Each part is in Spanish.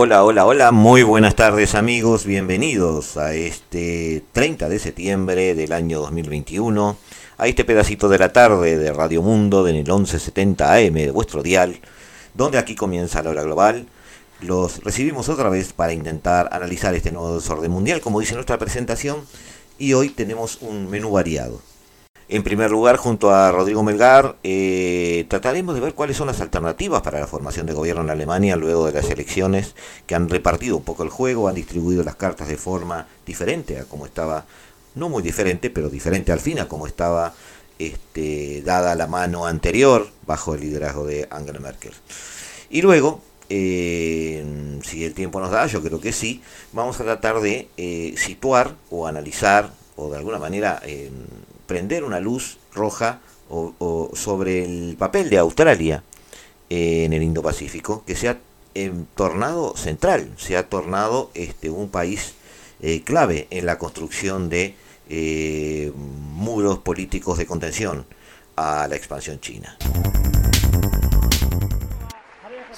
Hola, hola, hola, muy buenas tardes amigos, bienvenidos a este 30 de septiembre del año 2021, a este pedacito de la tarde de Radio Mundo en el 1170 AM de vuestro dial, donde aquí comienza la hora global. Los recibimos otra vez para intentar analizar este nuevo desorden mundial, como dice nuestra presentación, y hoy tenemos un menú variado. En primer lugar, junto a Rodrigo Melgar, eh, trataremos de ver cuáles son las alternativas para la formación de gobierno en Alemania luego de las elecciones que han repartido un poco el juego, han distribuido las cartas de forma diferente a como estaba, no muy diferente, pero diferente al fin a como estaba este, dada la mano anterior bajo el liderazgo de Angela Merkel. Y luego, eh, si el tiempo nos da, yo creo que sí, vamos a tratar de eh, situar o analizar o de alguna manera prender una luz roja o, sobre el papel de Australia en el Indo-Pacífico, que se ha tornado central, se ha tornado este, un país eh, clave en la construcción de eh, muros políticos de contención a la expansión china.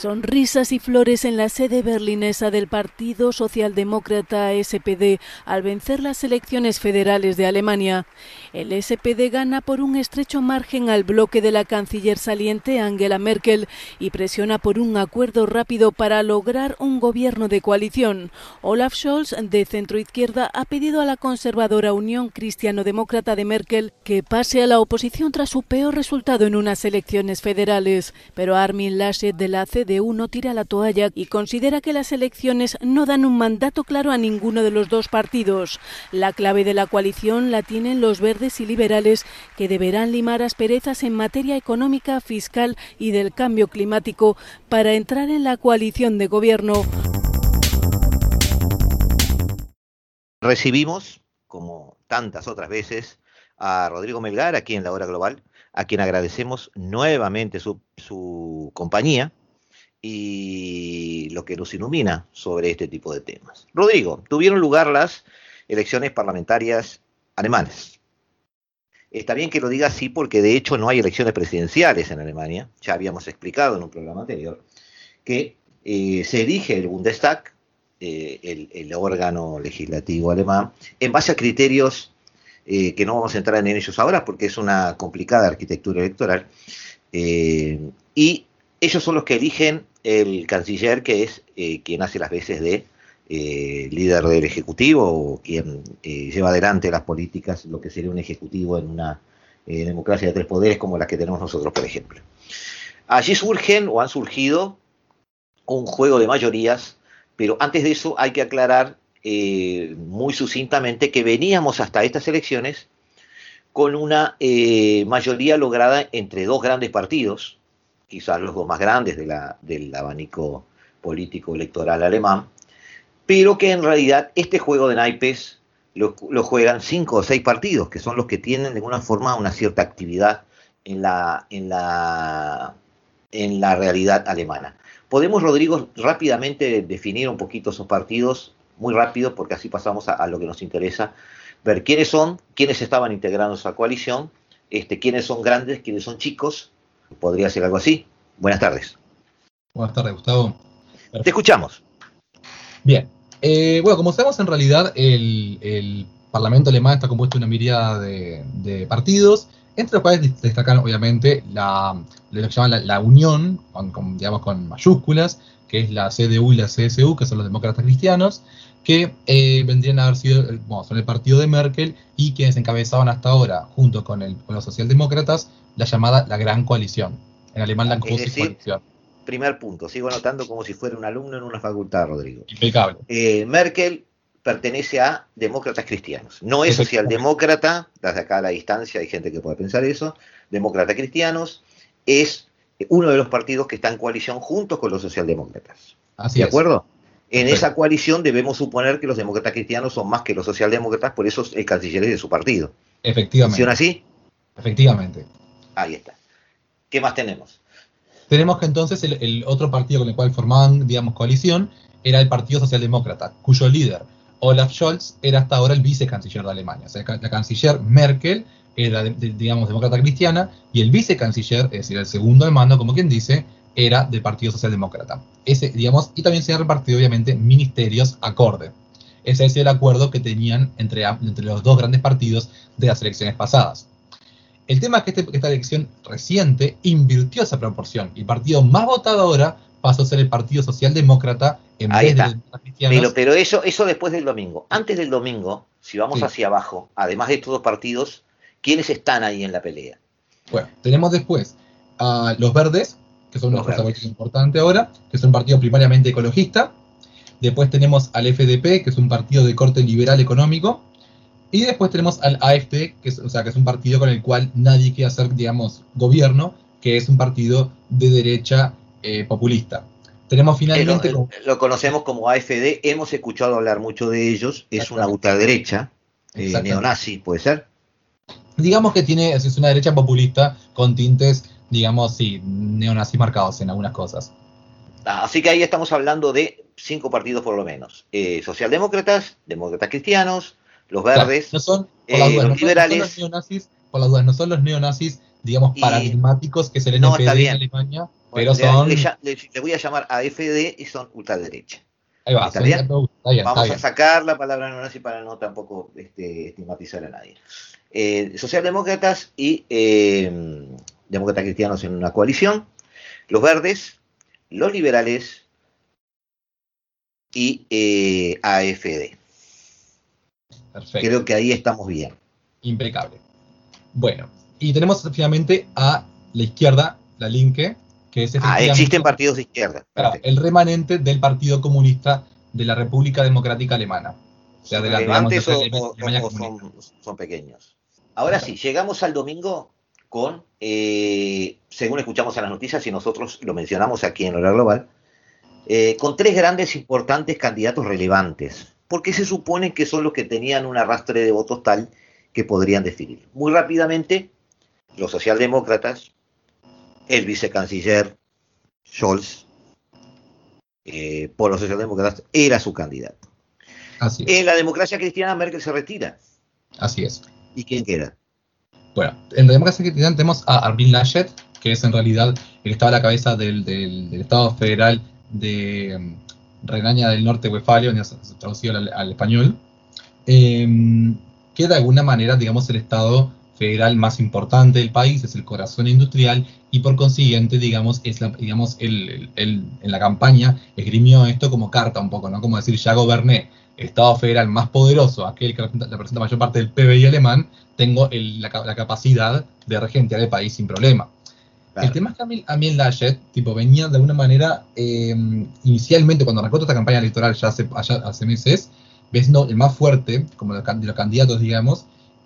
Sonrisas y flores en la sede berlinesa del Partido Socialdemócrata SPD al vencer las elecciones federales de Alemania. El SPD gana por un estrecho margen al bloque de la canciller saliente Angela Merkel y presiona por un acuerdo rápido para lograr un gobierno de coalición. Olaf Scholz, de centroizquierda, ha pedido a la conservadora Unión Cristiano-Demócrata de Merkel que pase a la oposición tras su peor resultado en unas elecciones federales. Pero Armin Laschet de la CD uno tira la toalla y considera que las elecciones no dan un mandato claro a ninguno de los dos partidos. La clave de la coalición la tienen los verdes y liberales que deberán limar asperezas en materia económica, fiscal y del cambio climático para entrar en la coalición de gobierno. Recibimos, como tantas otras veces, a Rodrigo Melgar aquí en la hora global, a quien agradecemos nuevamente su, su compañía y lo que nos ilumina sobre este tipo de temas. Rodrigo, tuvieron lugar las elecciones parlamentarias alemanas. Está bien que lo diga así porque de hecho no hay elecciones presidenciales en Alemania. Ya habíamos explicado en un programa anterior que eh, se elige el Bundestag, eh, el, órgano legislativo alemán, en base a criterios eh, que no vamos a entrar en ellos ahora porque es una complicada arquitectura electoral. y ellos son los que eligen el canciller, que es eh, quien hace las veces de eh, líder del Ejecutivo o quien eh, lleva adelante las políticas, lo que sería un Ejecutivo en una democracia de tres poderes como la que tenemos nosotros, por ejemplo. Allí surgen o han surgido un juego de mayorías, pero antes de eso hay que aclarar muy sucintamente que veníamos hasta estas elecciones con una mayoría lograda entre dos grandes partidos, quizás los dos más grandes del abanico político electoral alemán, pero que en realidad este juego de naipes lo, juegan cinco o seis partidos, que son los que tienen de alguna forma una cierta actividad en la realidad alemana. Podemos, Rodrigo, rápidamente definir un poquito esos partidos, muy rápido, porque así pasamos a, lo que nos interesa, ver quiénes son, quiénes estaban integrando esa coalición, este, quiénes son grandes, quiénes son chicos, podría ser algo así. Buenas tardes. Buenas tardes, Gustavo. Te escuchamos. Bien. Eh, bueno, como sabemos, en realidad el, Parlamento alemán está compuesto de una mirada de, partidos, entre los cuales destacan, obviamente, la, lo que llaman la, Unión, con, digamos con mayúsculas, que es la CDU y la CSU, que son los demócratas cristianos, que eh, vendrían a haber sido, bueno, son el partido de Merkel y quienes encabezaban hasta ahora, junto con, el, con los socialdemócratas, la llamada la Gran Coalición. En alemán la Coalición. Primer punto, sigo anotando como si fuera un alumno en una facultad, Rodrigo. Impecable. Eh, Merkel pertenece a demócratas cristianos. No es socialdemócrata, desde acá a la distancia hay gente que puede pensar eso, demócratas cristianos, es uno de los partidos que está en coalición juntos con los socialdemócratas. Así ¿De acuerdo? En esa coalición debemos suponer que los demócratas cristianos son más que los socialdemócratas, por eso el canciller es de su partido. Efectivamente. ¿Funciona así? Efectivamente. Ahí está. ¿Qué más tenemos? Tenemos que entonces el, otro partido con el cual formaban, digamos, coalición era el Partido Socialdemócrata, cuyo líder, Olaf Scholz, era hasta ahora el vicecanciller de Alemania. O sea, la canciller Merkel era, digamos, demócrata cristiana, y el vicecanciller, es decir, el segundo de mando, como quien dice, era del Partido Socialdemócrata. Ese, digamos, y también se han repartido, obviamente, ministerios acorde. Ese es el acuerdo que tenían entre, entre los dos grandes partidos de las elecciones pasadas. El tema es que este, esta elección reciente invirtió esa proporción. Y el partido más votado ahora pasó a ser el Partido Socialdemócrata en vez de pero, pero eso, eso después del domingo. Antes del domingo, si vamos hacia abajo, además de estos dos partidos, ¿quiénes están ahí en la pelea? Bueno, tenemos después a los verdes, que son los una fuerza importante ahora, que es un partido primariamente ecologista. Después tenemos al FDP, que es un partido de corte liberal económico. Y después tenemos al AFD, que es, o sea, que es un partido con el cual nadie quiere hacer, digamos, gobierno, que es un partido de derecha eh, populista. Tenemos finalmente... lo, conocemos como AFD, hemos escuchado hablar mucho de ellos, es una ultraderecha, eh, neonazi, ¿puede ser? Digamos que tiene, es una derecha populista con tintes, digamos, sí, neonazis marcados en algunas cosas. Ah, así que ahí estamos hablando de cinco partidos por lo menos. Eh, socialdemócratas, demócratas cristianos, los verdes, no son, los liberales. por las dudas, no son los neonazis, digamos, paradigmáticos que se le no, en Alemania, pero son... Le, voy a llamar AFD y son ultraderecha. Ahí va, ¿Está bien? Vamos a sacar la palabra neonazi para no tampoco este, estigmatizar a nadie. Eh, socialdemócratas y eh, demócratas cristianos en una coalición, los verdes, los liberales y eh, AFD. Perfecto. Creo que ahí estamos bien. Impecable. Bueno, y tenemos finalmente a la izquierda, la Linke, que es Ah, existen partidos de izquierda. el remanente del Partido Comunista de la República Democrática Alemana. O sea, de la, digamos, son, pequeños. Ahora sí, llegamos al domingo con, eh, según escuchamos en las noticias y nosotros lo mencionamos aquí en Hora Global, eh, con tres grandes importantes candidatos relevantes, porque se supone que son los que tenían un arrastre de votos tal que podrían definir. Muy rápidamente, los socialdemócratas, el vicecanciller Scholz, eh, por los socialdemócratas, era su candidato. En la democracia cristiana, Merkel se retira. Así es. ¿Y quién queda? Bueno, en la democracia cristiana tenemos a Armin Laschet, que es en realidad el que estaba a la cabeza del, Estado Federal de Renania del Norte-Westfalia, traducido al, español, em, que de alguna manera, digamos, el Estado federal más importante del país, es el corazón industrial y por consiguiente, digamos, es la, digamos, el, en la campaña esgrimió esto como carta un poco, ¿no? Como decir, ya goberné Estado federal más poderoso, aquel que representa, la mayor parte del PBI alemán, tengo la, capacidad de regentear el país sin problema. El tema es que a mí, el Laschet, tipo, venía de alguna manera, eh, inicialmente cuando arrancó esta campaña electoral ya hace, hace meses, siendo el más fuerte, como de los candidatos, digamos,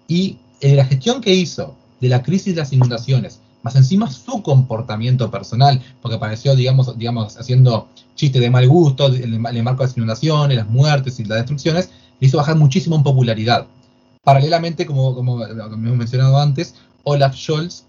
y en la gestión que hizo de la crisis de las inundaciones, más encima su comportamiento personal, porque apareció, digamos, digamos haciendo chistes de mal gusto en el, marco de las inundaciones, las muertes y las destrucciones, le hizo bajar muchísimo en popularidad. Paralelamente, como, como, hemos mencionado antes, Olaf Scholz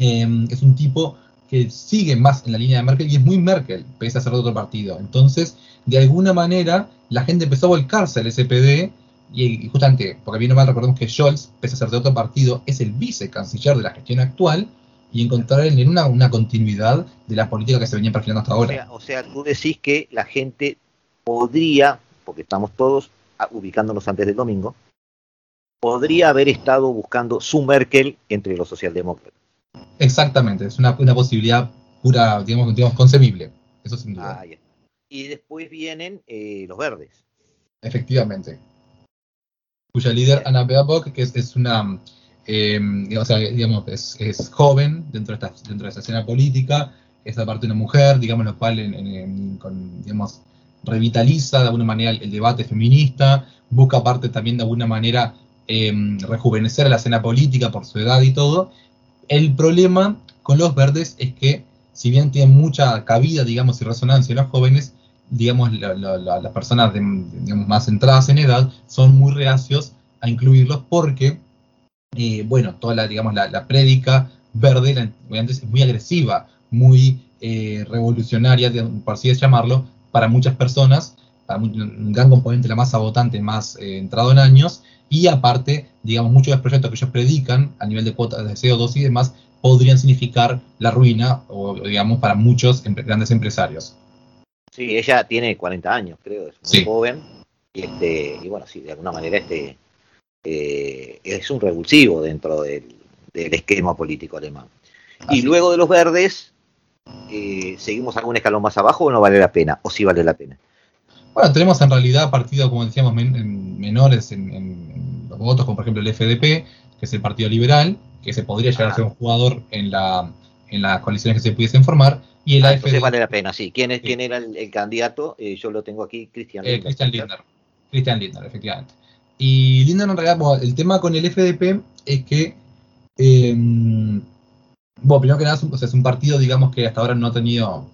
em, es un tipo que sigue más en la línea de Merkel y es muy Merkel, pese a ser de otro partido. Entonces, de alguna manera, la gente empezó a volcarse al SPD y, justamente, porque bien o mal recordemos que Scholz, pese a ser de otro partido, es el vicecanciller de la gestión actual y encontrar en una, una continuidad de la política que se venía perfilando hasta ahora. O sea, tú decís que la gente podría, porque estamos todos ubicándonos antes del domingo, podría haber estado buscando su Merkel entre los socialdemócratas. Exactamente, es una, una posibilidad pura, digamos, digamos, concebible. Eso sin duda. Ah, y después vienen eh, los verdes. Efectivamente cuya líder, Ana Baerbock, que es, una, eh, o sea, digamos, es, joven dentro de, esta, dentro de esta escena política, es aparte una mujer, digamos, lo cual, digamos, revitaliza de alguna manera el, debate feminista, busca aparte también de alguna manera em, rejuvenecer la escena política por su edad y todo. El problema con los verdes es que, si bien tienen mucha cabida, digamos, y resonancia en los jóvenes, digamos, las personas más centradas en edad son muy reacios a incluirlos porque, eh, bueno, toda la, digamos, la, prédica verde, es muy agresiva, muy eh, revolucionaria, por así llamarlo, para muchas personas, para un gran componente la masa votante más eh, entrado en años, y aparte, digamos, muchos de los proyectos que ellos predican a nivel de cuotas de CO2 y demás podrían significar la ruina, o digamos, para muchos grandes empresarios. Sí, ella tiene 40 años, creo, es muy joven, y, este, y bueno, sí, de alguna manera este eh, es un revulsivo dentro del, esquema político alemán. Y luego de los verdes, eh, ¿seguimos algún escalón más abajo o no vale la pena? ¿O sí vale la pena? Bueno, tenemos en realidad partidos, como decíamos, menores en, los votos, como por ejemplo el FDP, que es el Partido Liberal, que se podría llegar a ser un jugador en, la, en las coaliciones que se pudiesen formar, y el ah, vale la pena, sí. ¿Quién, es, quién era el, candidato? Eh, yo lo tengo aquí, Cristian eh, Christian Lindner. Christian Lindner, efectivamente. Y Lindner en realidad, el tema con el FDP es que, eh, bueno, primero que nada, es un, partido, digamos, que hasta ahora no ha tenido,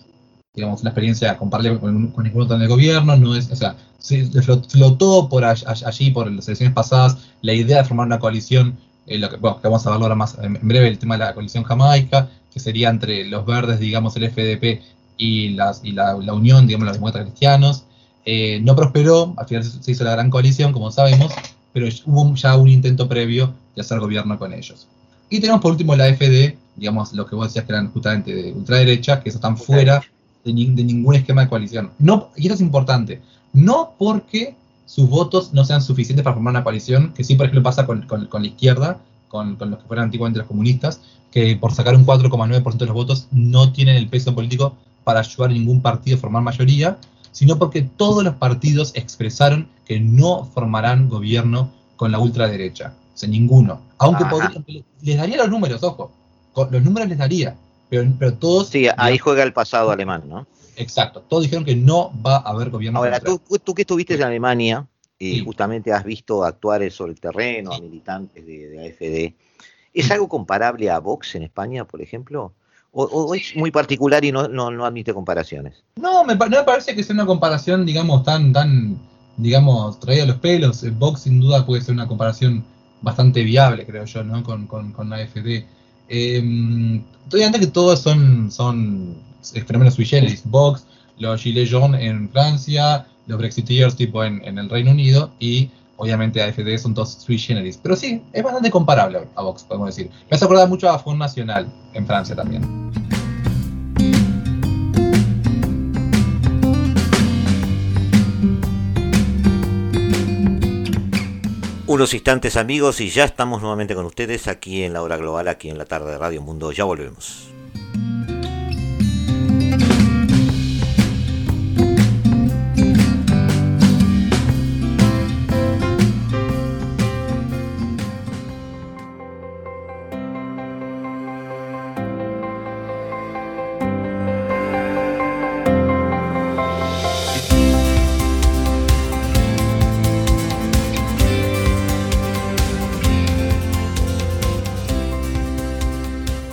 digamos, una experiencia comparable con, con ningún otro en el gobierno, no es, o sea, se flotó por allí, por las elecciones pasadas, la idea de formar una coalición, eh, lo que, bueno, que vamos a verlo ahora más en breve, el tema de la coalición jamaica, que sería entre los verdes, digamos, el FDP y, las, y la, la unión, digamos, los demócratas cristianos, eh, no prosperó, al final se hizo la gran coalición, como sabemos, pero hubo ya un intento previo de hacer gobierno con ellos. Y tenemos por último la FD, digamos, lo que vos decías que eran justamente de ultraderecha, que están fuera de, ningún esquema de coalición. No, y esto es importante, no porque sus votos no sean suficientes para formar una coalición, que sí, por ejemplo, pasa con, la izquierda, con, los que fueran antiguamente los comunistas, que por sacar un 4,9% de los votos no tienen el peso político para ayudar a ningún partido a formar mayoría, sino porque todos los partidos expresaron que no formarán gobierno con la ultraderecha. O sea, ninguno. Aunque podrían, les daría los números, ojo. Los números les daría. Pero, pero todos. Sí, ahí juega el pasado alemán, ¿no? Exacto. Todos dijeron que no va a haber gobierno. Ahora, tú, tú que estuviste en Alemania y justamente has visto actuar sobre el terreno a militantes de, de AFD, ¿es algo comparable a Vox en España, por ejemplo? O, es muy particular y no, no, no admite comparaciones? No, me, no me parece que sea una comparación, digamos, tan, tan, digamos, traída a los pelos. El Vox sin duda puede ser una comparación bastante viable, creo yo, ¿no? Con, con, con AFD. Eh, antes que todos son, son fenómenos sui generis. Vox, los Gilets jaunes en Francia, los Brexiteers tipo en, en el Reino Unido y obviamente AFD son todos sui generis. Pero sí, es bastante comparable a Vox, podemos decir. Me hace acordar mucho a Front Nacional en Francia también. Unos instantes amigos y ya estamos nuevamente con ustedes aquí en la hora global, aquí en la tarde de Radio Mundo. Ya volvemos.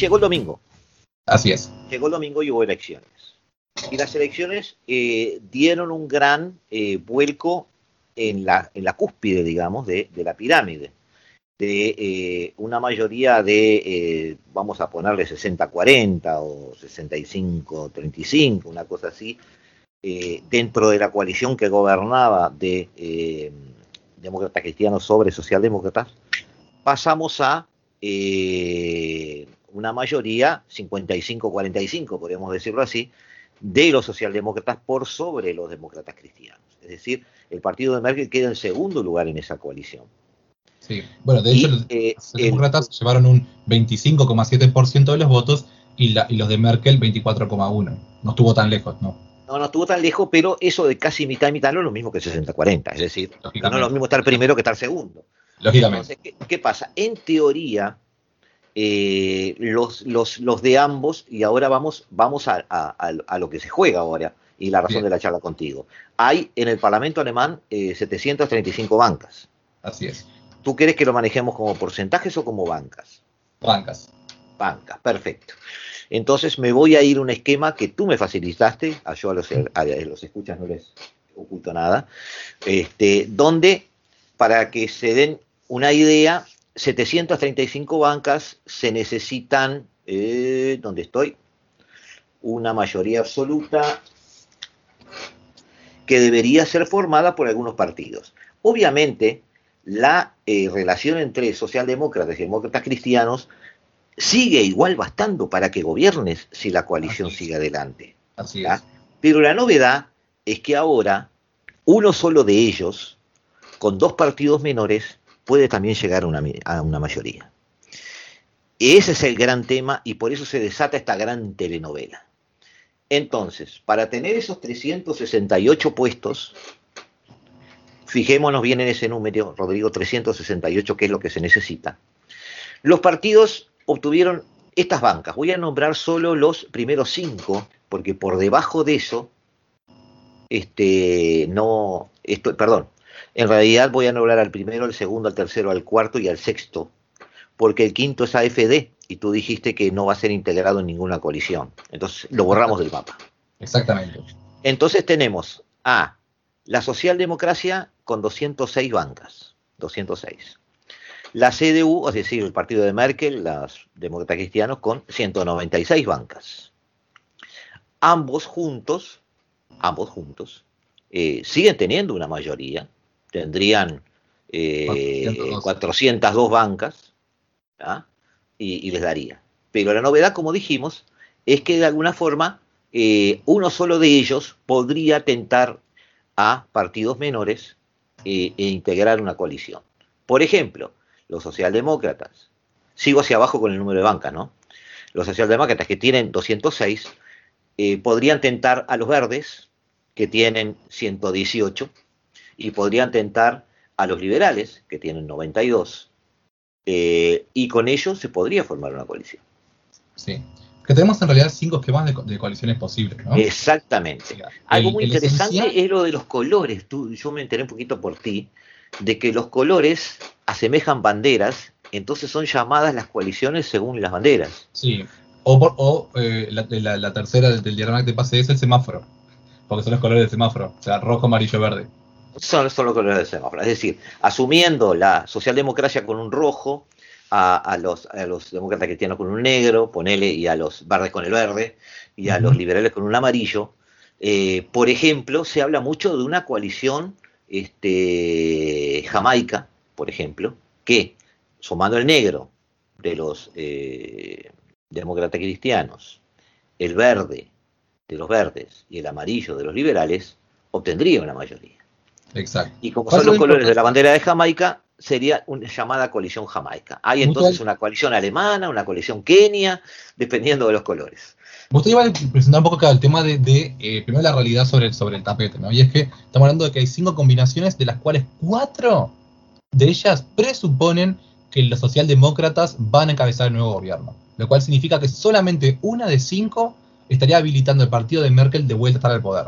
Llegó el domingo. Así es. Llegó el domingo y hubo elecciones. Y las elecciones eh, dieron un gran eh, vuelco en la, en la cúspide, digamos, de, la pirámide. De eh, una mayoría de, vamos a ponerle 60-40 o 65-35, una cosa así, dentro de la coalición que gobernaba de demócratas cristianos sobre socialdemócratas, pasamos a una mayoría, 55-45, podríamos decirlo así, de los socialdemócratas por sobre los demócratas cristianos. Es decir, el partido de Merkel queda en segundo lugar en esa coalición. Sí, bueno, de hecho, los eh, demócratas llevaron un 25,7% de los votos y, la, y, los de Merkel 24,1%. No estuvo tan lejos, ¿no? No, no estuvo tan lejos, pero eso de casi mitad y mitad no es lo mismo que 60-40. Es decir, no es lo mismo estar primero que estar segundo. Lógicamente. ¿qué, ¿qué, pasa? En teoría, eh, los, los, los, de ambos y ahora vamos, vamos a, a, a, lo que se juega ahora y la razón Bien. de la charla contigo. Hay en el Parlamento alemán eh, 735 bancas. Así es. ¿Tú quieres que lo manejemos como porcentajes o como bancas? Bancas. Bancas, perfecto. Entonces me voy a ir a un esquema que tú me facilitaste, a yo a los, a los escuchas no les oculto nada, este, donde para que se den una idea, 735 bancas se necesitan, eh, ¿dónde estoy? Una mayoría absoluta que debería ser formada por algunos partidos. Obviamente, la eh, relación entre socialdemócratas y demócratas cristianos sigue igual bastando para que gobiernes si la coalición Así sigue adelante. Así es. Pero la novedad es que ahora uno solo de ellos, con dos partidos menores, puede también llegar a una, a una mayoría. Ese es el gran tema y por eso se desata esta gran telenovela. Entonces, para tener esos 368 puestos, fijémonos bien en ese número, Rodrigo, 368, que es lo que se necesita. Los partidos obtuvieron estas bancas. Voy a nombrar solo los primeros cinco, porque por debajo de eso, este, no, esto, perdón, en realidad voy a nombrar al primero, al segundo, al tercero, al cuarto y al sexto, porque el quinto es AFD, y tú dijiste que no va a ser integrado en ninguna coalición. Entonces lo borramos del mapa. Exactamente. Entonces tenemos a la socialdemocracia con 206 bancas, 206. La CDU, es decir, el partido de Merkel, los demócratas cristianos, con 196 bancas. Ambos juntos, ambos juntos, eh, siguen teniendo una mayoría, tendrían eh, 402. 402 bancas, ¿ah? y, y, les daría. Pero la novedad, como dijimos, es que de alguna forma eh, uno solo de ellos podría tentar a partidos menores eh, e integrar una coalición. Por ejemplo, los socialdemócratas, sigo hacia abajo con el número de bancas, ¿no? Los socialdemócratas que tienen 206 eh, podrían tentar a los verdes, que tienen 118, y podrían tentar a los liberales, que tienen 92, eh, y con ellos se podría formar una coalición. Sí. Que tenemos en realidad cinco esquemas de, de coaliciones posibles, ¿no? Exactamente. Sí. Algo el, muy el interesante es lo de los colores. Tú, yo me enteré un poquito por ti, de que los colores asemejan banderas, entonces son llamadas las coaliciones según las banderas. Sí. O, por, o eh, la, la, la, tercera del, del diagrama que te pasé es el semáforo, porque son los colores del semáforo, o sea, rojo, amarillo, verde son, son los colores del semáforo. Es decir, asumiendo la socialdemocracia con un rojo, a, a, los, a los demócratas cristianos con un negro, ponele, y a los verdes con el verde, y a los liberales con un amarillo. Eh, por ejemplo, se habla mucho de una coalición este, jamaica, por ejemplo, que sumando el negro de los eh, demócratas cristianos, el verde de los verdes y el amarillo de los liberales, obtendría una mayoría. Exacto. Y como son los colores de la bandera de Jamaica, sería una llamada coalición jamaica. Hay entonces una coalición alemana, una coalición kenia, dependiendo de los colores. Usted iba a presentar un poco acá el tema de, de eh, primero la realidad sobre, sobre el tapete, ¿no? Y es que estamos hablando de que hay cinco combinaciones, de las cuales cuatro de ellas presuponen que los socialdemócratas van a encabezar el nuevo gobierno. Lo cual significa que solamente una de cinco estaría habilitando el partido de Merkel de vuelta a estar al poder.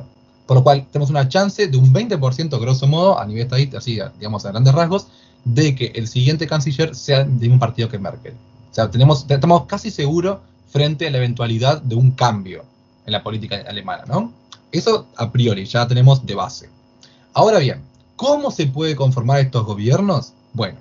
Por lo cual tenemos una chance de un 20% grosso modo, a nivel estadístico, así digamos a grandes rasgos, de que el siguiente canciller sea de un partido que Merkel. O sea, tenemos, estamos casi seguros frente a la eventualidad de un cambio en la política alemana, ¿no? Eso a priori, ya tenemos de base. Ahora bien, ¿cómo se puede conformar estos gobiernos? Bueno,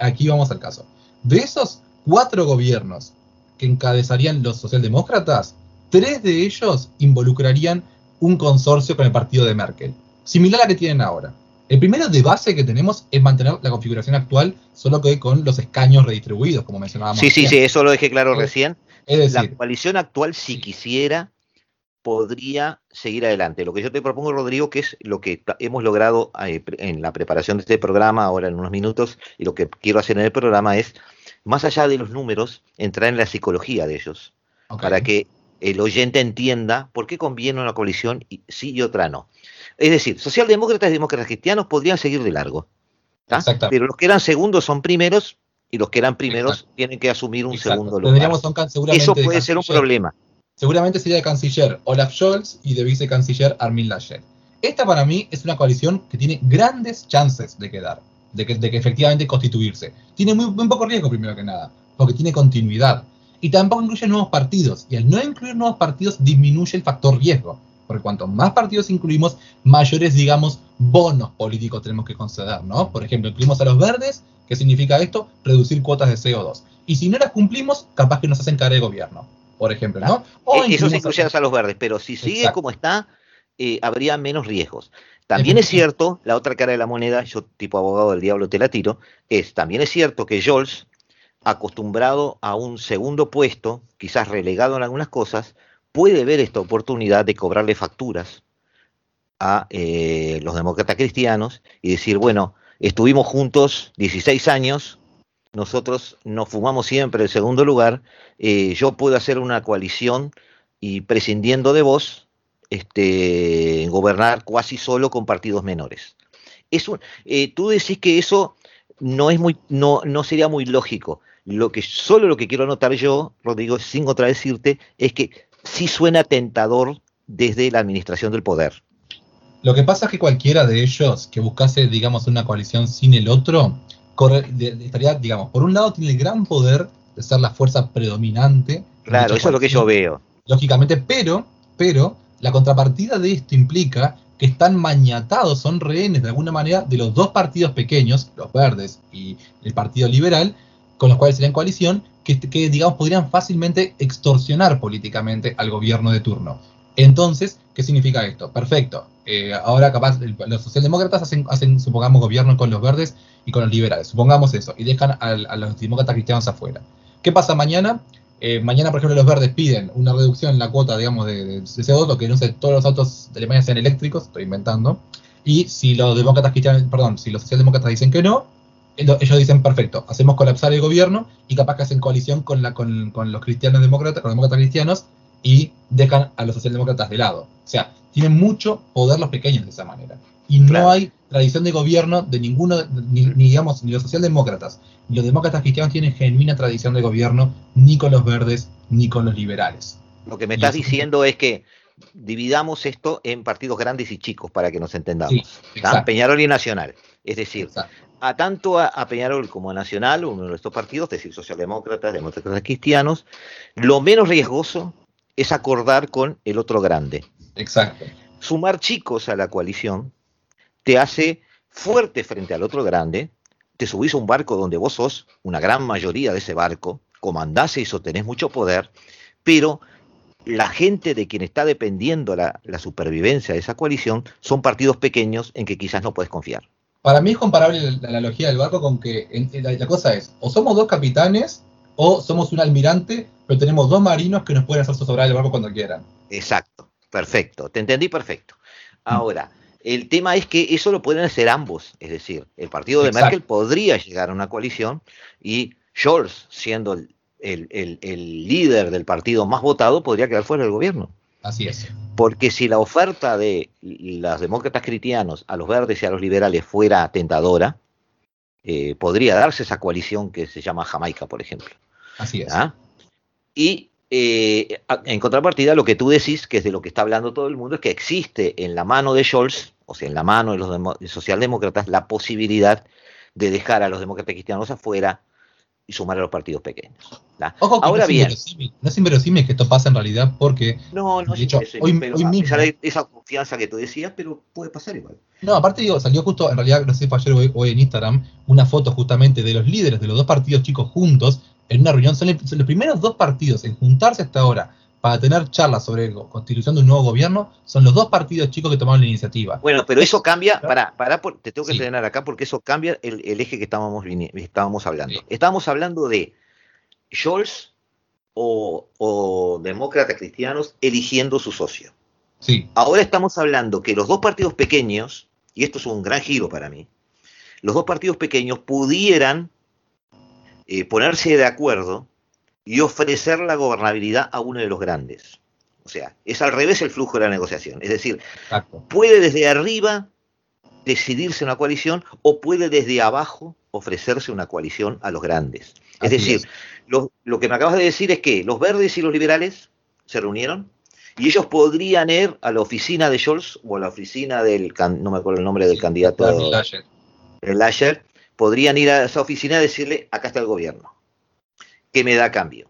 aquí vamos al caso. De esos cuatro gobiernos que encabezarían los socialdemócratas, tres de ellos involucrarían un consorcio con el partido de Merkel, similar a la que tienen ahora. El primero de base que tenemos es mantener la configuración actual, solo que con los escaños redistribuidos, como mencionábamos. Sí, sí, sí, eso lo dejé claro es, recién. Es decir, la coalición actual, si sí. quisiera, podría seguir adelante. Lo que yo te propongo, Rodrigo, que es lo que hemos logrado eh, en la preparación de este programa, ahora en unos minutos, y lo que quiero hacer en el programa es, más allá de los números, entrar en la psicología de ellos, okay. para que el oyente entienda por qué conviene una coalición y sí y otra no. Es decir, socialdemócratas y demócratas cristianos podrían seguir de largo. Pero los que eran segundos son primeros y los que eran primeros tienen que asumir un segundo lugar. Eso puede ser un problema. Seguramente sería de canciller Olaf Scholz y de vicecanciller Armin Laschet. Esta para mí es una coalición que tiene grandes chances de quedar, de que, de que efectivamente constituirse. Tiene muy, muy poco riesgo primero que nada, porque tiene continuidad. Y tampoco incluye nuevos partidos. Y al no incluir nuevos partidos disminuye el factor riesgo. Porque cuanto más partidos incluimos, mayores, digamos, bonos políticos tenemos que conceder, ¿no? Por ejemplo, incluimos a los verdes, ¿qué significa esto? Reducir cuotas de CO2. Y si no las cumplimos, capaz que nos hacen cara de gobierno, por ejemplo, ¿no? O e, Eso se incluye a los verdes, pero si sigue como está, eh, habría menos riesgos. También es cierto, la otra cara de la moneda, yo tipo abogado del diablo te la tiro, es, también es cierto que Jols, acostumbrado a un segundo puesto, quizás relegado en algunas cosas, puede ver esta oportunidad de cobrarle facturas a eh, los demócratas cristianos y decir, bueno, estuvimos juntos 16 años, nosotros nos fumamos siempre el segundo lugar, eh, yo puedo hacer una coalición y prescindiendo de vos, este, gobernar cuasi solo con partidos menores. Es eh, tú decís que eso no, es muy, no, no sería muy lógico. Lo que, solo lo que quiero anotar yo, Rodrigo, sin otra decirte, es que sí suena tentador desde la administración del poder. Lo que pasa es que cualquiera de ellos que buscase, digamos, una coalición sin el otro, estaría, digamos, por un lado tiene el gran poder de ser la fuerza predominante. Claro, eso es lo que yo veo. Lógicamente, pero, pero, la contrapartida de esto implica que están mañatados, son rehenes de alguna manera de los dos partidos pequeños, los verdes y el Partido Liberal, con los cuales serían coalición, que, digamos podrían fácilmente extorsionar políticamente al gobierno de turno. Entonces, ¿qué significa esto? Perfecto. Eh, ahora capaz los socialdemócratas hacen, hacen, supongamos, gobierno con los verdes y con los liberales. Supongamos eso. Y dejan a, los demócratas cristianos afuera. ¿Qué pasa mañana? Eh, mañana, por ejemplo, los verdes piden una reducción en la cuota, digamos, de, de CO2, que no sé, todos los autos de Alemania sean eléctricos, estoy inventando. Y si los demócratas cristianos, perdón, si los socialdemócratas dicen que no, ellos dicen, perfecto, hacemos colapsar el gobierno y capaz que hacen coalición con, la, con, los cristianos demócratas, con los demócratas cristianos y dejan a los socialdemócratas de lado. O sea, tienen mucho poder los pequeños de esa manera. Y no hay tradición de gobierno de ninguno, ni, digamos, ni los socialdemócratas, ni los demócratas cristianos tienen genuina tradición de gobierno, ni con los verdes, ni con los liberales. Lo que me estás diciendo es que dividamos esto en partidos grandes y chicos para que nos entendamos. Peñarol y Nacional. Es decir, a tanto a, Peñarol como a Nacional, uno de estos partidos, es decir, socialdemócratas, demócratas cristianos, lo menos riesgoso es acordar con el otro grande. Exacto. Sumar chicos a la coalición te hace fuerte frente al otro grande, te subís a un barco donde vos sos una gran mayoría de ese barco, comandás eso, tenés mucho poder, pero la gente de quien está dependiendo la, la supervivencia de esa coalición son partidos pequeños en que quizás no puedes confiar. Para mí es comparable la, analogía del barco con que la, cosa es, o somos dos capitanes, o somos un almirante, pero tenemos dos marinos que nos pueden hacer zozobrar el barco cuando quieran. Exacto, perfecto, te entendí perfecto. Ahora, el tema es que eso lo pueden hacer ambos, es decir, el partido de Merkel podría llegar a una coalición y Scholz, siendo el, líder del partido más votado, podría quedar fuera del gobierno. Así es. Porque si la oferta de los demócratas cristianos a los verdes y a los liberales fuera tentadora, eh, podría darse esa coalición que se llama Jamaica, por ejemplo. Así es. ¿Ah? Y eh, en contrapartida, lo que tú decís, que es de lo que está hablando todo el mundo, es que existe en la mano de Scholz, o sea, en la mano de los socialdemócratas, la posibilidad de dejar a los demócratas cristianos afuera y sumar a los partidos pequeños. Ojo que Ahora no bien. no es inverosímil que esto pase en realidad porque. No, no de hecho, hoy, mismo, esa confianza que tú decías, pero puede pasar igual. No, aparte digo, salió justo, en realidad, no sé, fue ayer hoy, en Instagram, una foto justamente de los líderes de los dos partidos chicos juntos en una reunión. Son, los primeros dos partidos en juntarse hasta ahora para tener charlas sobre la constitución de un nuevo gobierno, son los dos partidos chicos que tomaron la iniciativa. Bueno, pero eso cambia, para, para, te tengo que entrenar acá porque eso cambia el, eje que estábamos, estábamos hablando. Estábamos hablando de Scholz o, o demócratas cristianos eligiendo su socio. Sí. Ahora estamos hablando que los dos partidos pequeños, y esto es un gran giro para mí, los dos partidos pequeños pudieran eh, ponerse de acuerdo y ofrecer la gobernabilidad a uno de los grandes. O sea, es al revés el flujo de la negociación. Es decir, puede desde arriba decidirse una coalición o puede desde abajo ofrecerse una coalición a los grandes. Es decir, Lo, lo, que me acabas de decir es que los verdes y los liberales se reunieron y ellos podrían ir a la oficina de Scholz o a la oficina del, no me acuerdo el nombre del candidato, el Lasher, podrían ir a esa oficina y decirle, acá está el gobierno, ¿qué me da cambio?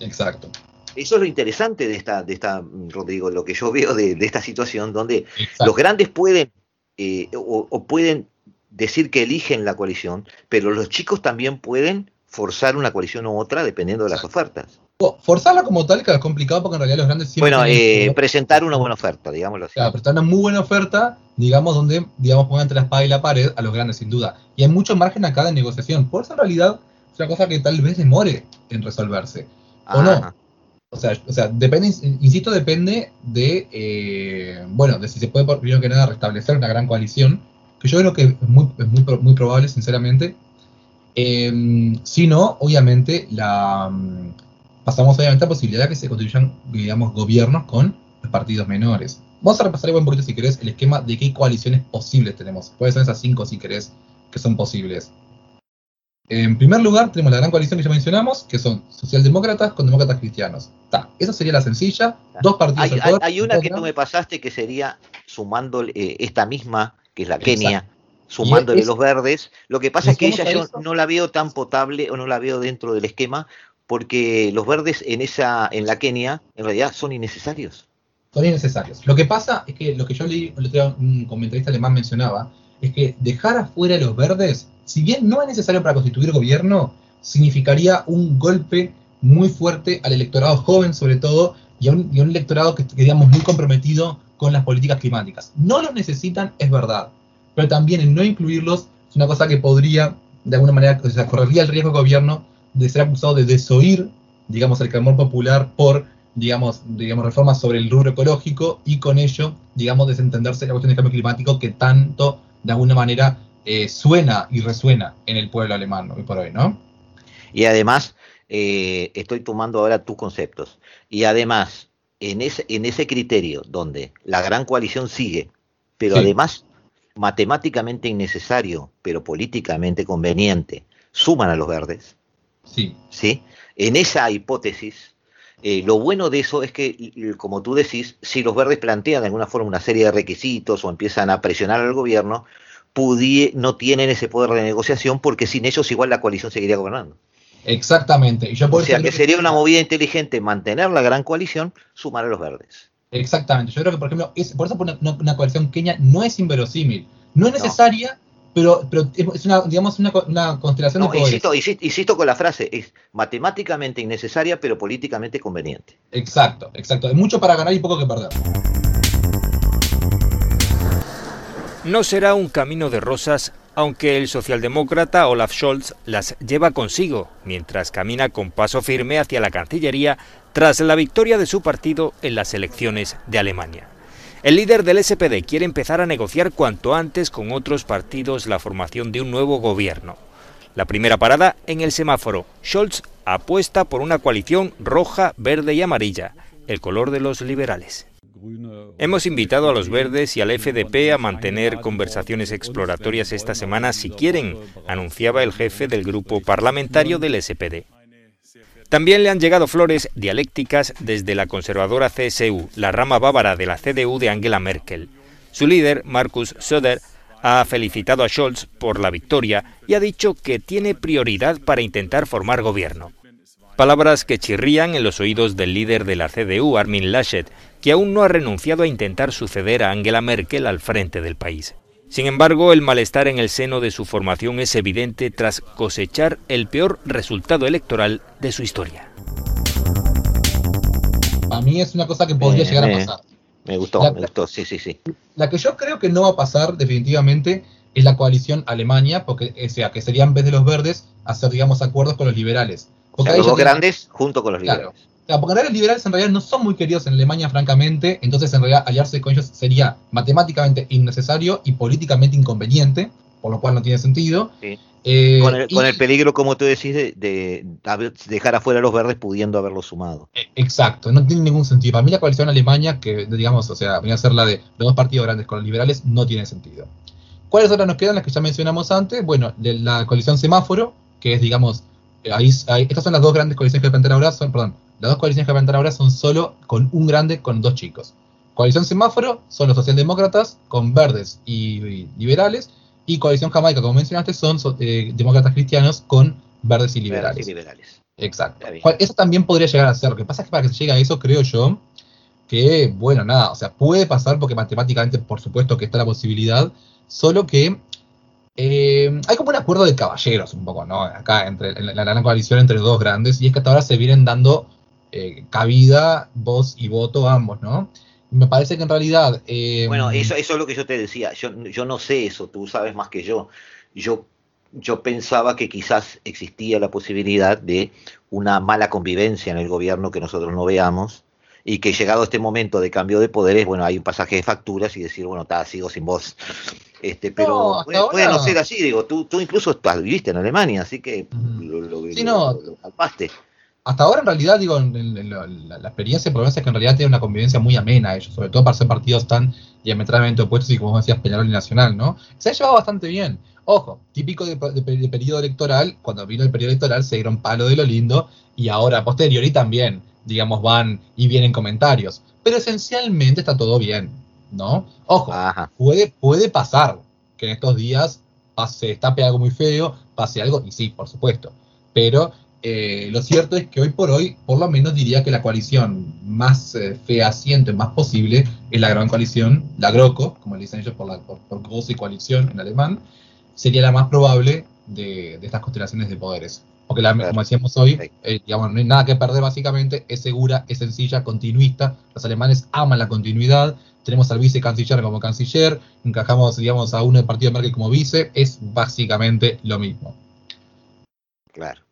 Exacto. Eso es lo interesante de esta, de esta Rodrigo, lo que yo veo de, esta situación, donde los grandes pueden eh, o, pueden decir que eligen la coalición, pero los chicos también pueden forzar una coalición u otra dependiendo de las ofertas. Forzarla como tal que es complicado porque en realidad los grandes siempre... Bueno, eh, presentar una buena oferta, digámoslo así. Claro, presentar una muy buena oferta, digamos, donde, digamos, pongan entre la espada y la pared a los grandes, sin duda. Y hay mucho margen acá de negociación. Por eso en realidad es una cosa que tal vez demore en resolverse. O no. O sea, o sea, depende, insisto, depende de, eh, bueno, de si se puede, primero que nada, restablecer una gran coalición, que yo creo que es muy, es muy, muy probable, sinceramente. Eh, si no, obviamente, la pasamos obviamente a la posibilidad de que se constituyan, digamos, gobiernos con partidos menores. Vamos a repasar un poquito, si querés, el esquema de qué coaliciones posibles tenemos. Puede ser esas cinco, si querés, que son posibles. En primer lugar, tenemos la gran coalición que ya mencionamos, que son socialdemócratas con demócratas cristianos. Ta, esa sería la sencilla. Dos partidos. Hay, hay, una que tú me pasaste que sería sumando eh, esta misma, que es la Kenia, sumándole los verdes. Lo que pasa es que ella yo no la veo tan potable o no la veo dentro del esquema porque los verdes en esa en la Kenia en realidad son innecesarios. Son innecesarios. Lo que pasa es que lo que yo leí, un comentarista alemán mencionaba, es que dejar afuera a los verdes, si bien no es necesario para constituir gobierno, significaría un golpe muy fuerte al electorado joven sobre todo y a un, electorado que, digamos muy comprometido con las políticas climáticas. No los necesitan, es verdad, pero también el no incluirlos es una cosa que podría, de alguna manera, o sea, correría el riesgo del gobierno de ser acusado de desoír, digamos, el clamor popular por, digamos, digamos, reformas sobre el rubro ecológico y con ello, digamos, desentenderse de la cuestión del cambio climático que tanto, de alguna manera, eh, suena y resuena en el pueblo alemán hoy por hoy, ¿no? Y además, eh, estoy tomando ahora tus conceptos, y además, en ese, en ese criterio donde la gran coalición sigue, pero además matemáticamente innecesario, pero políticamente conveniente, suman a los verdes, Sí. ¿sí? En esa hipótesis, eh, lo bueno de eso es que, como tú decís, si los verdes plantean de alguna forma una serie de requisitos o empiezan a presionar al gobierno, no tienen ese poder de negociación porque sin ellos igual la coalición seguiría gobernando. Exactamente. Y o sea que sería una movida inteligente mantener la gran coalición, sumar a los verdes. Exactamente. Yo creo que, por ejemplo, por eso una, coalición Kenia no es inverosímil. No es necesaria, pero, pero es una, digamos, una, una constelación de poderes. Insisto, insisto, con la frase, es matemáticamente innecesaria, pero políticamente conveniente. Exacto, exacto. Hay mucho para ganar y poco que perder. No será un camino de rosas, aunque el socialdemócrata Olaf Scholz las lleva consigo, mientras camina con paso firme hacia la Cancillería tras la victoria de su partido en las elecciones de Alemania. El líder del SPD quiere empezar a negociar cuanto antes con otros partidos la formación de un nuevo gobierno. La primera parada en el semáforo. Scholz apuesta por una coalición roja, verde y amarilla, el color de los liberales. Hemos invitado a los verdes y al FDP a mantener conversaciones exploratorias esta semana si quieren, anunciaba el jefe del grupo parlamentario del SPD. También le han llegado flores dialécticas desde la conservadora CSU, la rama bávara de la CDU de Angela Merkel. Su líder, Markus Söder, ha felicitado a Scholz por la victoria y ha dicho que tiene prioridad para intentar formar gobierno. Palabras que chirrían en los oídos del líder de la CDU, Armin Laschet, que aún no ha renunciado a intentar suceder a Angela Merkel al frente del país. Sin embargo, el malestar en el seno de su formación es evidente tras cosechar el peor resultado electoral de su historia. A mí es una cosa que podría llegar a pasar. Me gustó, me gustó, sí, sí, sí. La que yo creo que no va a pasar definitivamente es la coalición Alemania, porque o sea, que sería en vez de los verdes hacer, digamos, acuerdos con los liberales. Porque los dos grandes junto con los liberales porque en realidad los liberales en realidad no son muy queridos en Alemania, francamente, entonces en realidad aliarse con ellos sería matemáticamente innecesario y políticamente inconveniente, por lo cual no tiene sentido. Eh, con, el, peligro, como tú decís, de, dejar afuera a los verdes pudiendo haberlos sumado. E, exacto, no tiene ningún sentido. Para mí la coalición Alemania, que digamos, o sea, venía a ser la de los dos partidos grandes con los liberales, no tiene sentido. ¿Cuáles otras nos quedan? Las que ya mencionamos antes. Bueno, la coalición semáforo, que es, digamos, eh, ahí, estas son las dos grandes coaliciones que plantean ahora, son, perdón, las dos coaliciones que plantean ahora son solo con un grande, con dos chicos. Coalición semáforo son los socialdemócratas con verdes y, liberales, y coalición jamaica, como mencionaste, son eh, demócratas cristianos con verdes y liberales. liberales. Exacto. Eso también podría llegar a ser. Lo que pasa es que para que se llegue a eso, creo yo, que, bueno, nada, o sea, puede pasar porque matemáticamente, por supuesto, que está la posibilidad, solo que eh, hay como un acuerdo de caballeros un poco, ¿no? Acá, entre la, gran coalición entre los dos grandes, y es que hasta ahora se vienen dando eh, cabida, voz y voto ambos, ¿no? Me parece que en realidad... Eh, bueno, eso, eso es lo que yo te decía, yo, yo no sé eso, tú sabes más que yo. Yo yo pensaba que quizás existía la posibilidad de una mala convivencia en el gobierno que nosotros no veamos y que llegado este momento de cambio de poderes, bueno, hay un pasaje de facturas y decir, bueno, está, sigo sin voz. Este, pero puede, no ser así, digo, tú, tú incluso estás, viviste en Alemania, así que lo, lo, Hasta ahora en realidad, digo, la, experiencia por es que en realidad tiene una convivencia muy amena ellos, sobre todo para ser partidos tan diametralmente opuestos y como decías, Peñarol y Nacional, ¿no? Se ha llevado bastante bien. Ojo, típico de, periodo electoral, cuando vino el periodo electoral se dieron palo de lo lindo y ahora posteriori también digamos, van y vienen comentarios. Pero esencialmente está todo bien, ¿no? Ojo, puede, puede pasar que en estos días pase, estape algo muy feo, pase algo, y sí, por supuesto. Pero eh, lo cierto es que hoy por hoy, por lo menos diría que la coalición más eh, fehaciente, más posible, es la gran coalición, la GROCO, como le dicen ellos por, la, por, y coalición en alemán, sería la más probable de, de estas constelaciones de poderes. Porque como decíamos hoy, eh, digamos, no hay nada que perder básicamente, es segura, es sencilla, continuista. Los alemanes aman la continuidad. Tenemos al vice canciller como canciller, encajamos, digamos, a uno del partido de Merkel como vice, es básicamente lo mismo. Claro.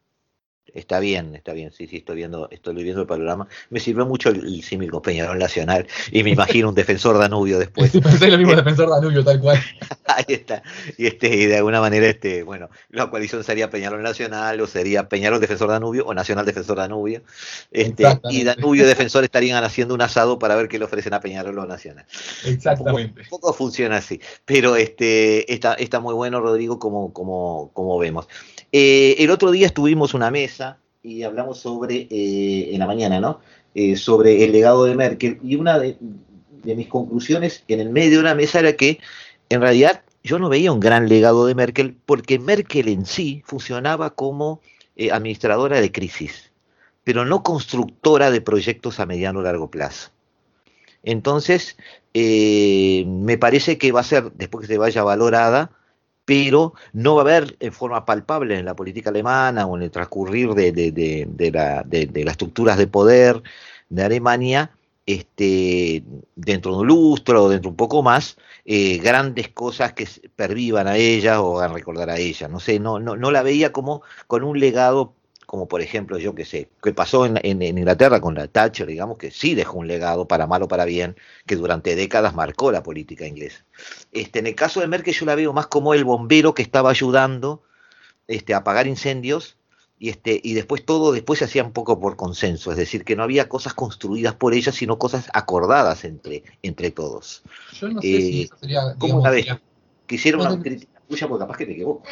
Está bien, está bien, sí, sí, estoy viendo, estoy viendo el panorama. Me sirvió mucho el, símil con Peñarol Nacional y me imagino un defensor Danubio después. Sí, pensé lo mismo, defensor Danubio, tal cual. Ahí está. Y este, y de alguna manera, este, bueno, la coalición sería Peñarol Nacional, o sería Peñarol Defensor Danubio, o Nacional Defensor Danubio. Este, y Danubio Defensor estarían haciendo un asado para ver qué le ofrecen a Peñarol o Nacional. Exactamente. Un poco, funciona así. Pero este, está, está muy bueno, Rodrigo, como, como, como vemos. Eh, el otro día estuvimos una mesa y hablamos sobre, eh, en la mañana, ¿no? Eh, sobre el legado de Merkel. Y una de, mis conclusiones en el medio de la mesa era que, en realidad, yo no veía un gran legado de Merkel porque Merkel en sí funcionaba como administradora de crisis, pero no constructora de proyectos a mediano o largo plazo. Entonces, me parece que va a ser, después que se vaya valorada, pero no va a haber en forma palpable en la política alemana o en el transcurrir de, de, las estructuras de poder de Alemania, este, dentro de un lustro o dentro de un poco más, eh, grandes cosas que pervivan a ella o a recordar a ella. No sé, no, no, no la veía como con un legado como por ejemplo, yo que sé, que pasó en, Inglaterra con la Thatcher, digamos, que sí dejó un legado, para mal o para bien, que durante décadas marcó la política inglesa. Este, en el caso de Merkel yo la veo más como el bombero que estaba ayudando este, a apagar incendios y, este, y después todo después se hacía un poco por consenso, es decir, que no había cosas construidas por ella, sino cosas acordadas entre, entre todos. Yo no sé si eh, eso sería... ¿Cómo una vez? Quisiera una crítica tuya, porque capaz que te equivoco.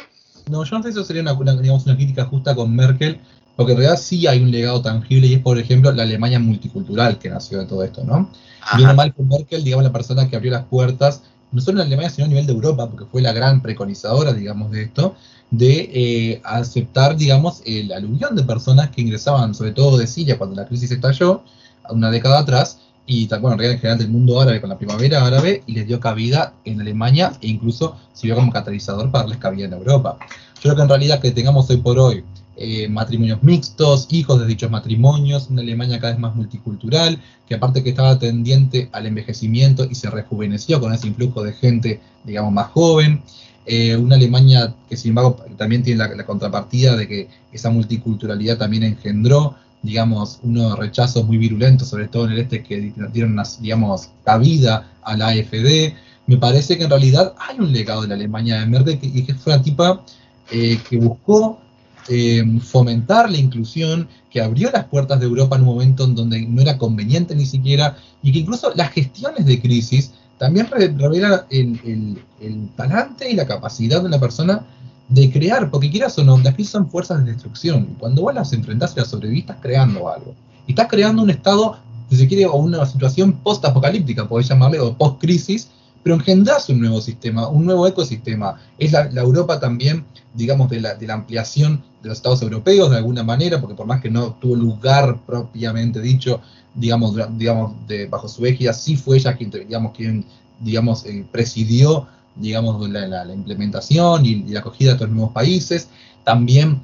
No, yo no sé si eso sería una, digamos, una crítica justa con Merkel, porque en realidad sí hay un legado tangible y es, por ejemplo, la Alemania multicultural que nació de todo esto, ¿no? Viene mal con Merkel, digamos, la persona que abrió las puertas, no solo en Alemania, sino a nivel de Europa, porque fue la gran preconizadora, digamos, de esto, de eh, aceptar, digamos, el aluvión de personas que ingresaban, sobre todo de Siria, cuando la crisis estalló, una década atrás, y bueno, en realidad en general del mundo árabe con la primavera árabe y les dio cabida en Alemania e incluso sirvió como catalizador para darles cabida en Europa. Yo creo que en realidad que tengamos hoy por hoy eh, matrimonios mixtos, hijos de dichos matrimonios, una Alemania cada vez más multicultural, que aparte que estaba tendiente al envejecimiento y se rejuveneció con ese influjo de gente, digamos, más joven, eh, una Alemania que sin embargo también tiene la, la contrapartida de que esa multiculturalidad también engendró digamos, unos rechazos muy virulentos, sobre todo en el este, que dieron, digamos, cabida a la AFD. Me parece que en realidad hay un legado de la Alemania de Merkel, que, que fue una tipa eh, que buscó eh, fomentar la inclusión, que abrió las puertas de Europa en un momento en donde no era conveniente ni siquiera, y que incluso las gestiones de crisis también revela el, el, talante y la capacidad de una persona de crear, porque quieras o no, las crisis son fuerzas de destrucción. Cuando vos las enfrentás y las sobrevivís, estás creando algo. Y estás creando un estado, si se quiere, o una situación post-apocalíptica, podés llamarle, o post-crisis, pero engendrás un nuevo sistema, un nuevo ecosistema. Es la, Europa también, digamos, de la, de la, ampliación de los estados europeos, de alguna manera, porque por más que no tuvo lugar propiamente dicho, digamos, digamos de, bajo su égida, sí fue ella quien, digamos, quien digamos, eh, presidió digamos, la, implementación y, la acogida de estos nuevos países. También,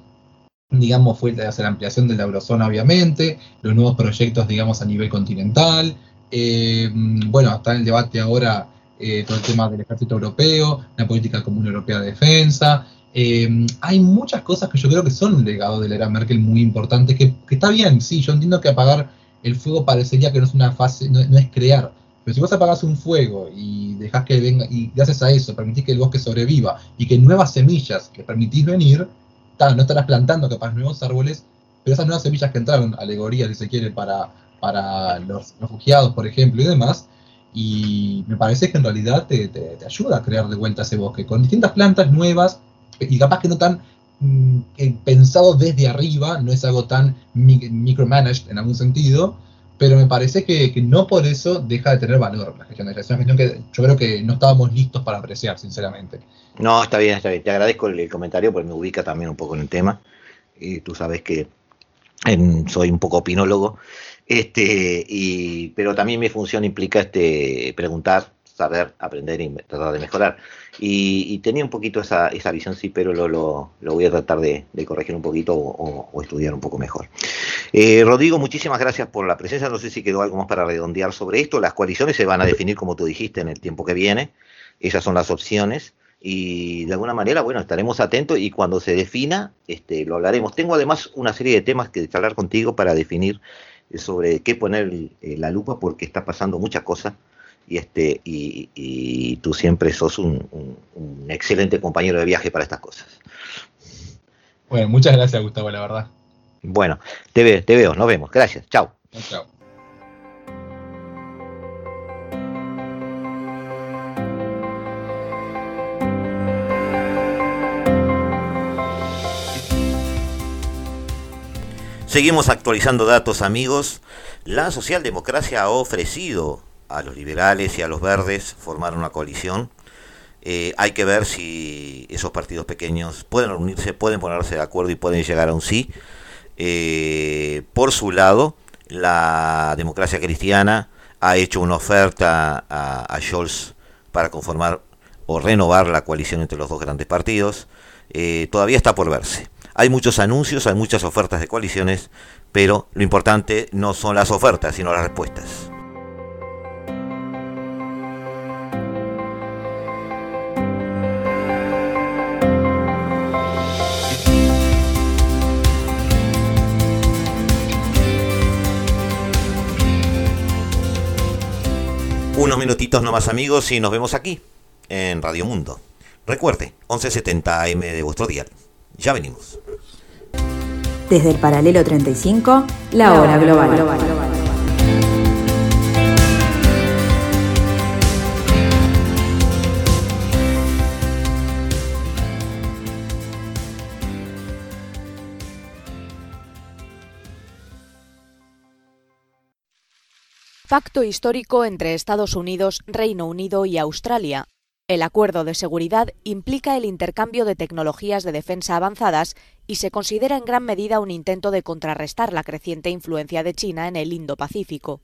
digamos, fue la, la ampliación de la eurozona, obviamente, los nuevos proyectos, digamos, a nivel continental. Eh, bueno, está en el debate ahora eh, todo el tema del ejército europeo, la política común europea de defensa. hay muchas cosas que yo creo que son un legado de la era Merkel muy importante, que, está bien, sí, yo entiendo que apagar el fuego parecería que no es una fase, no, es crear, pero si vos apagás un fuego y dejás que venga, y gracias a eso permitís que el bosque sobreviva y que nuevas semillas que permitís venir, no estarás plantando capaz nuevos árboles, pero esas nuevas semillas que entraron, alegorías si se quiere, para, para los refugiados, por ejemplo, y demás, y me parece que en realidad te, te, ayuda a crear de vuelta ese bosque, con distintas plantas nuevas, y capaz que no tan mm, pensado desde arriba, no es algo tan micromanaged en algún sentido, pero me parece que, no por eso deja de tener valor la gestión de Es una gestión que yo creo que no estábamos listos para apreciar, sinceramente. No, está bien, está bien. Te agradezco el, comentario porque me ubica también un poco en el tema. Y tú sabes que soy un poco opinólogo, este, y, pero también mi función implica este, preguntar saber, aprender y tratar de mejorar. Y, tenía un poquito esa, esa visión, sí, pero lo, lo, voy a tratar de, corregir un poquito o, estudiar un poco mejor. Eh, Rodrigo, muchísimas gracias por la presencia. No sé si quedó algo más para redondear sobre esto. Las coaliciones se van a definir, como tú dijiste, en el tiempo que viene. Esas son las opciones. Y de alguna manera, bueno, estaremos atentos y cuando se defina, este, lo hablaremos. Tengo además una serie de temas que hablar contigo para definir sobre qué poner eh, la lupa porque está pasando muchas cosas y, este, y, tú siempre sos un, excelente compañero de viaje para estas cosas. Bueno, muchas gracias Gustavo, la verdad. Bueno, te veo, te veo, nos vemos. Gracias, chao. Chao. Seguimos actualizando datos amigos. La socialdemocracia ha ofrecido a los liberales y a los verdes formar una coalición. Eh, hay que ver si esos partidos pequeños pueden unirse, pueden ponerse de acuerdo y pueden llegar a un sí. Eh, por su lado, la democracia cristiana ha hecho una oferta a, Scholz para conformar o renovar la coalición entre los dos grandes partidos. Eh, todavía está por verse. Hay muchos anuncios, hay muchas ofertas de coaliciones, pero lo importante no son las ofertas, sino las respuestas. Unos minutitos nomás amigos y nos vemos aquí, en Radio Mundo. Recuerde, 1170 AM de vuestro día. Ya venimos. Desde el paralelo 35, la hora global. Pacto histórico entre Estados Unidos, Reino Unido y Australia. El acuerdo de seguridad implica el intercambio de tecnologías de defensa avanzadas y se considera en gran medida un intento de contrarrestar la creciente influencia de China en el Indo-Pacífico.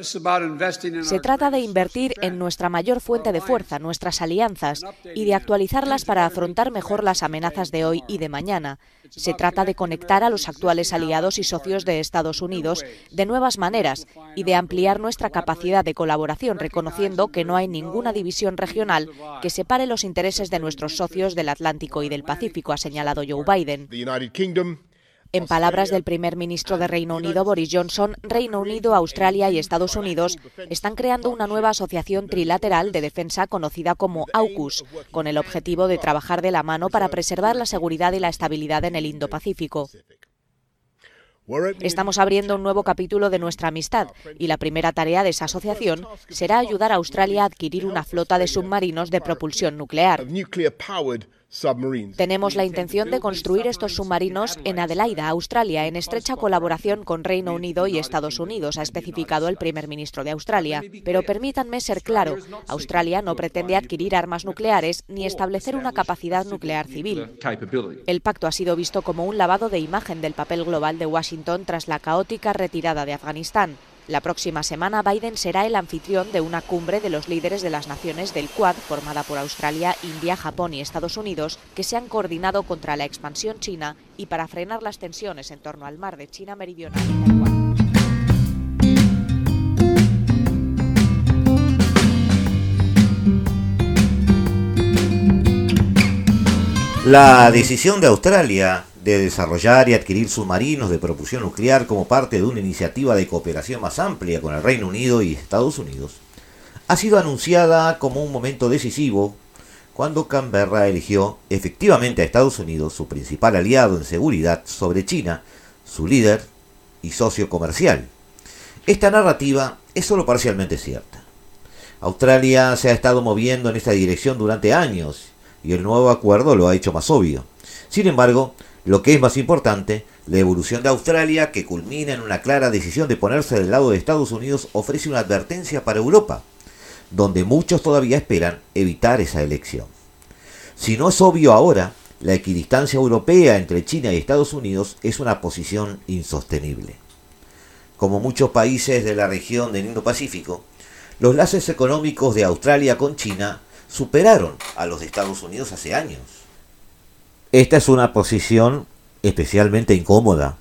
Se trata de invertir en nuestra mayor fuente de fuerza, nuestras alianzas, y de actualizarlas para afrontar mejor las amenazas de hoy y de mañana. Se trata de conectar a los actuales aliados y socios de Estados Unidos de nuevas maneras y de ampliar nuestra capacidad de colaboración, reconociendo que no hay ninguna división regional que separe los intereses de nuestros socios del Atlántico y del Pacífico, ha señalado Joe Biden. En palabras del primer ministro de Reino Unido, Boris Johnson, Reino Unido, Australia y Estados Unidos están creando una nueva asociación trilateral de defensa conocida como AUKUS, con el objetivo de trabajar de la mano para preservar la seguridad y la estabilidad en el Indo-Pacífico. Estamos abriendo un nuevo capítulo de nuestra amistad y la primera tarea de esa asociación será ayudar a Australia a adquirir una flota de submarinos de propulsión nuclear. Tenemos la intención de construir estos submarinos en Adelaida, Australia, en estrecha colaboración con Reino Unido y Estados Unidos, ha especificado el primer ministro de Australia. Pero permítanme ser claro, Australia no pretende adquirir armas nucleares ni establecer una capacidad nuclear civil. El pacto ha sido visto como un lavado de imagen del papel global de Washington tras la caótica retirada de Afganistán. La próxima semana Biden será el anfitrión de una cumbre de los líderes de las naciones del Quad, formada por Australia, India, Japón y Estados Unidos, que se han coordinado contra la expansión china y para frenar las tensiones en torno al mar de China Meridional. La decisión de Australia de desarrollar y adquirir submarinos de propulsión nuclear como parte de una iniciativa de cooperación más amplia con el Reino Unido y Estados Unidos, ha sido anunciada como un momento decisivo cuando Canberra eligió efectivamente a Estados Unidos, su principal aliado en seguridad, sobre China, su líder y socio comercial. Esta narrativa es solo parcialmente cierta. Australia se ha estado moviendo en esta dirección durante años y el nuevo acuerdo lo ha hecho más obvio. Sin embargo, lo que es más importante, la evolución de Australia, que culmina en una clara decisión de ponerse del lado de Estados Unidos, ofrece una advertencia para Europa, donde muchos todavía esperan evitar esa elección. Si no es obvio ahora, la equidistancia europea entre China y Estados Unidos es una posición insostenible. Como muchos países de la región del Indo-Pacífico, los lazos económicos de Australia con China superaron a los de Estados Unidos hace años. Esta es una posición especialmente incómoda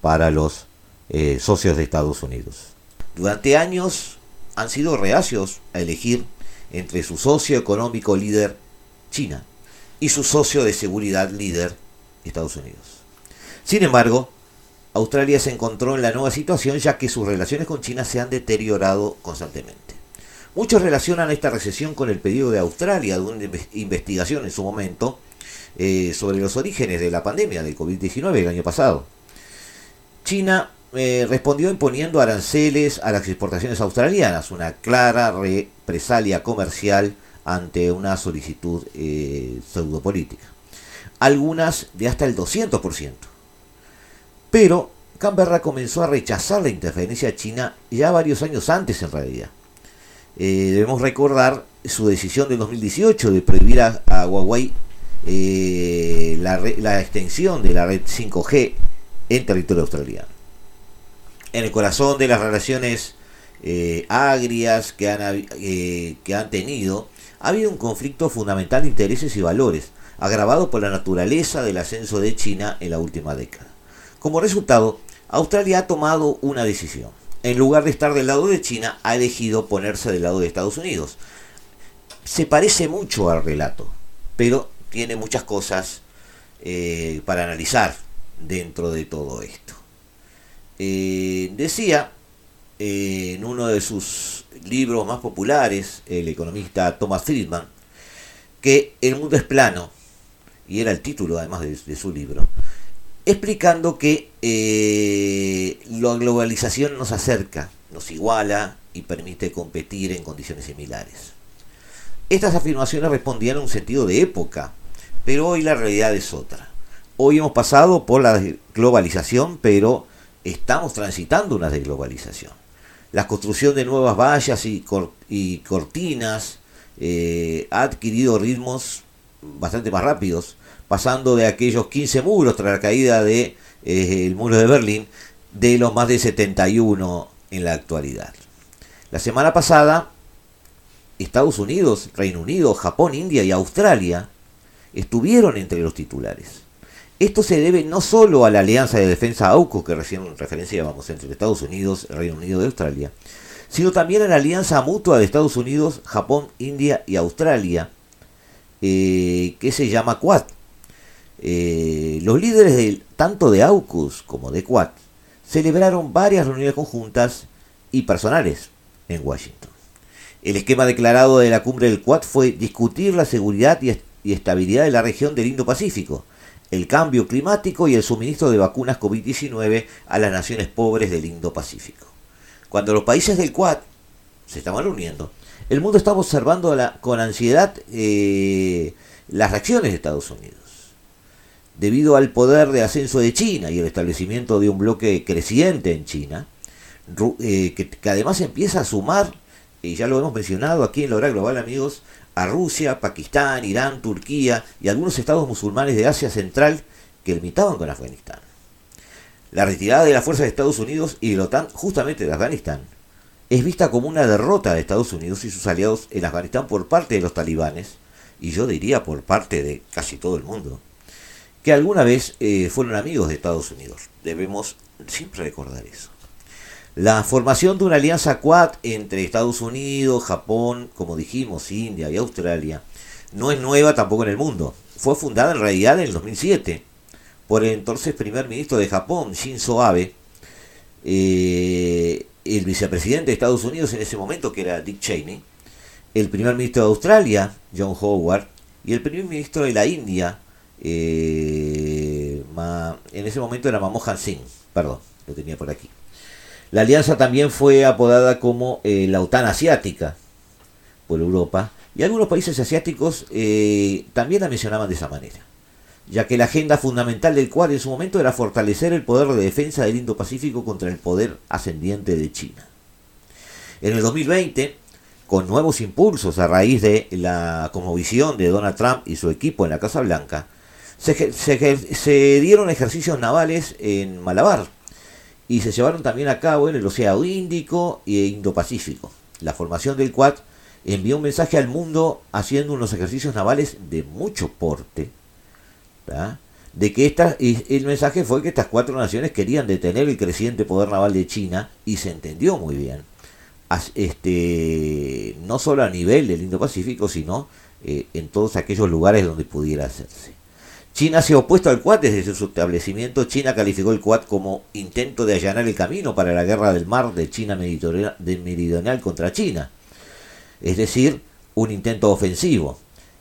para los eh, socios de Estados Unidos. Durante años han sido reacios a elegir entre su socio económico líder, China, y su socio de seguridad líder, Estados Unidos. Sin embargo, Australia se encontró en la nueva situación ya que sus relaciones con China se han deteriorado constantemente. Muchos relacionan esta recesión con el pedido de Australia de una investigación en su momento eh, sobre los orígenes de la pandemia del COVID-19 el año pasado. China eh, respondió imponiendo aranceles a las exportaciones australianas, una clara represalia comercial ante una solicitud eh, pseudopolítica. Algunas de hasta el 200%. Pero Canberra comenzó a rechazar la interferencia china ya varios años antes en realidad. debemos recordar su decisión de 2018 de prohibir a Huawei eh, la, extensión de la red 5G en territorio australiano. En el corazón de las relaciones eh, agrias que han, eh, que han tenido, ha habido un conflicto fundamental de intereses y valores, agravado por la naturaleza del ascenso de China en la última década. Como resultado, Australia ha tomado una decisión. En lugar de estar del lado de China, ha elegido ponerse del lado de Estados Unidos. Se parece mucho al relato, pero tiene muchas cosas eh, para analizar dentro de todo esto. Eh, decía eh, en uno de sus libros más populares, el economista Thomas Friedman, que el mundo es plano, y era el título además de, su libro, explicando que la globalización nos acerca, nos iguala y permite competir en condiciones similares. Estas afirmaciones respondían a un sentido de época, pero hoy la realidad es otra. Hoy hemos pasado por la globalización, pero estamos transitando una desglobalización. La construcción de nuevas vallas y, cortinas eh, ha adquirido ritmos bastante más rápidos, pasando de aquellos 15 muros tras la caída del de, eh, muro de Berlín, de los más de 71 en la actualidad. La semana pasada, Estados Unidos, Reino Unido, Japón, India y Australia estuvieron entre los titulares. Esto se debe no solo a la alianza de defensa AUKUS, que recién referenciábamos entre Estados Unidos, Reino Unido y Australia, sino también a la alianza mutua de Estados Unidos, Japón, India y Australia, eh, que se llama Quad. Eh, los líderes tanto de AUKUS como de Quad celebraron varias reuniones conjuntas y personales en Washington. El esquema declarado de la cumbre del Quad fue discutir la seguridad y y estabilidad de la región del Indo-Pacífico, el cambio climático y el suministro de vacunas COVID-19 a las naciones pobres del Indo-Pacífico. Cuando los países del Quad se estaban reuniendo, el mundo estaba observando con ansiedad eh, las reacciones de Estados Unidos. Debido al poder de ascenso de China y el establecimiento de un bloque creciente en China, eh, que, además empieza a sumar, y ya lo hemos mencionado aquí en la hora global amigos, a Rusia, Pakistán, Irán, Turquía y algunos estados musulmanes de Asia Central que limitaban con Afganistán. La retirada de las fuerzas de Estados Unidos y de la OTAN justamente de Afganistán es vista como una derrota de Estados Unidos y sus aliados en Afganistán por parte de los talibanes, y yo diría por parte de casi todo el mundo, que alguna vez eh, fueron amigos de Estados Unidos. Debemos siempre recordar eso. La formación de una alianza Quad entre Estados Unidos, Japón, como dijimos, India y Australia, no es nueva tampoco en el mundo. Fue fundada en realidad en el 2007 por el entonces primer ministro de Japón, Shinzo Abe, eh, el vicepresidente de Estados Unidos en ese momento, que era Dick Cheney, el primer ministro de Australia, John Howard, y el primer ministro de la India, eh, en ese momento era Manmohan Singh, perdón, lo tenía por aquí. La alianza también fue apodada como eh, la OTAN asiática por Europa, y algunos países asiáticos eh, también la mencionaban de esa manera ya que la agenda fundamental del cual en su momento era fortalecer el poder de defensa del Indo-Pacífico contra el poder ascendiente de China. En el 2020, con nuevos impulsos a raíz de la conmovisión de Donald Trump y su equipo en la Casa Blanca, se, dieron ejercicios navales en Malabar y se llevaron también a cabo en el Océano Índico e Indo-Pacífico. La formación del Quad envió un mensaje al mundo haciendo unos ejercicios navales de mucho porte de que esta, el mensaje fue que estas cuatro naciones querían detener el creciente poder naval de China y se entendió muy bien. Este, no solo a nivel del Indo-Pacífico, sino eh, en todos aquellos lugares donde pudiera hacerse. China se ha opuesto al Quad desde su establecimiento. China calificó el Quad como intento de allanar el camino para la guerra del mar de China meridional contra China. Es decir, un intento ofensivo.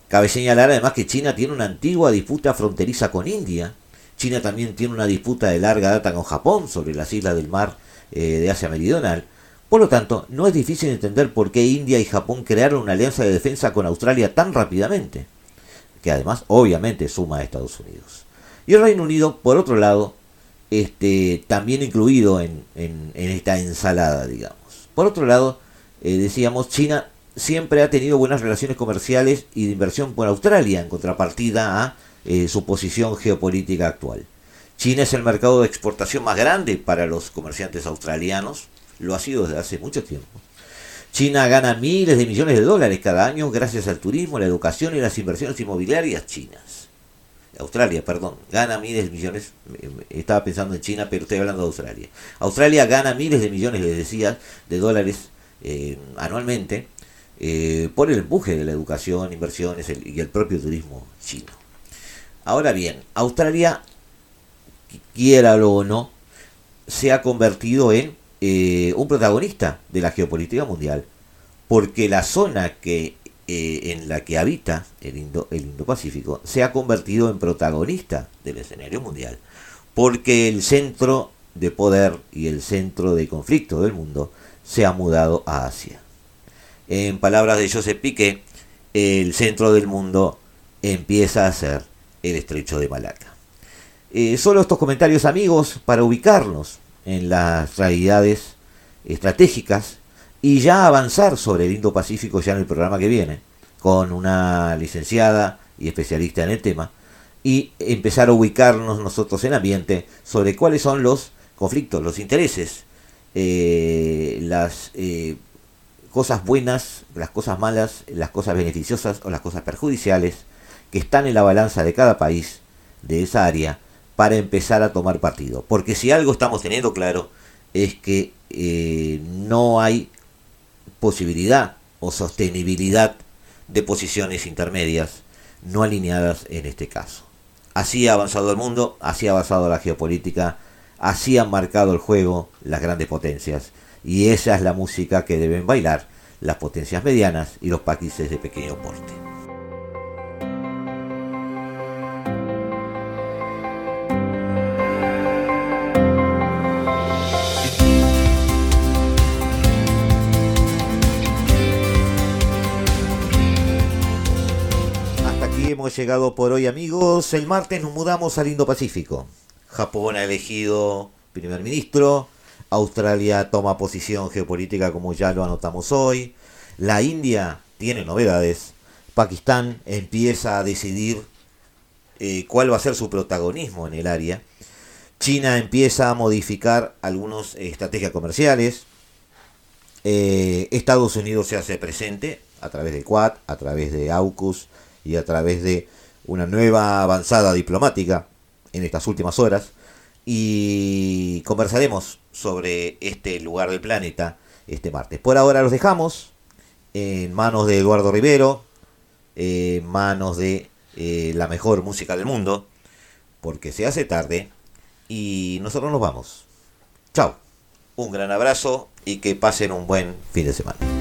Cabe señalar además que China tiene una antigua disputa fronteriza con India. China también tiene una disputa de larga data con Japón sobre las islas del mar eh, de Asia Meridional. Por lo tanto, no es difícil entender por qué India y Japón crearon una alianza de defensa con Australia tan rápidamente, que además obviamente suma a Estados Unidos. Y el Reino Unido, por otro lado, este, también incluido en, esta ensalada, digamos. Por otro lado, eh, decíamos, China siempre ha tenido buenas relaciones comerciales y de inversión con Australia, en contrapartida a eh, su posición geopolítica actual. China es el mercado de exportación más grande para los comerciantes australianos, lo ha sido desde hace mucho tiempo. China gana miles de millones de dólares cada año gracias al turismo, la educación y las inversiones inmobiliarias chinas. Australia, perdón, gana miles de millones, estaba pensando en China, pero estoy hablando de Australia. Australia gana miles de millones, les decía, de dólares eh, anualmente eh, por el empuje de la educación, inversiones y el propio turismo chino. Ahora bien, Australia, quiera o no, se ha convertido en eh, un protagonista de la geopolítica mundial, porque la zona que, eh, en la que habita el Indo-Pacífico se ha convertido en protagonista del escenario mundial, porque el centro de poder y el centro de conflicto del mundo se ha mudado a Asia. En palabras de Joseph Piqué, el centro del mundo empieza a ser el estrecho de Malaca. Eh, solo estos comentarios amigos para ubicarnos en las realidades estratégicas y ya avanzar sobre el Indo-Pacífico ya en el programa que viene, con una licenciada y especialista en el tema, y empezar a ubicarnos nosotros en ambiente sobre cuáles son los conflictos, los intereses, eh, las eh, cosas buenas, las cosas malas, las cosas beneficiosas o las cosas perjudiciales que están en la balanza de cada país de esa área para empezar a tomar partido. Porque si algo estamos teniendo claro es que eh, no hay posibilidad o sostenibilidad de posiciones intermedias no alineadas en este caso. Así ha avanzado el mundo, así ha avanzado la geopolítica, así han marcado el juego las grandes potencias y esa es la música que deben bailar las potencias medianas y los países de pequeño porte. Llegado por hoy amigos. El martes nos mudamos al Indo-Pacífico. Japón ha elegido primer ministro. Australia toma posición geopolítica como ya lo anotamos hoy. La India tiene novedades. Pakistán empieza a decidir eh, cuál va a ser su protagonismo en el área. China empieza a modificar algunas estrategias comerciales. Eh, Estados Unidos se hace presente a través de Quad, a través de AUKUS y a través de una nueva avanzada diplomática en estas últimas horas. Y conversaremos sobre este lugar del planeta este martes. Por ahora los dejamos en manos de Eduardo Rivero, en manos de eh, la mejor música del mundo, porque se hace tarde y nosotros nos vamos. Chao, un gran abrazo y que pasen un buen fin de semana.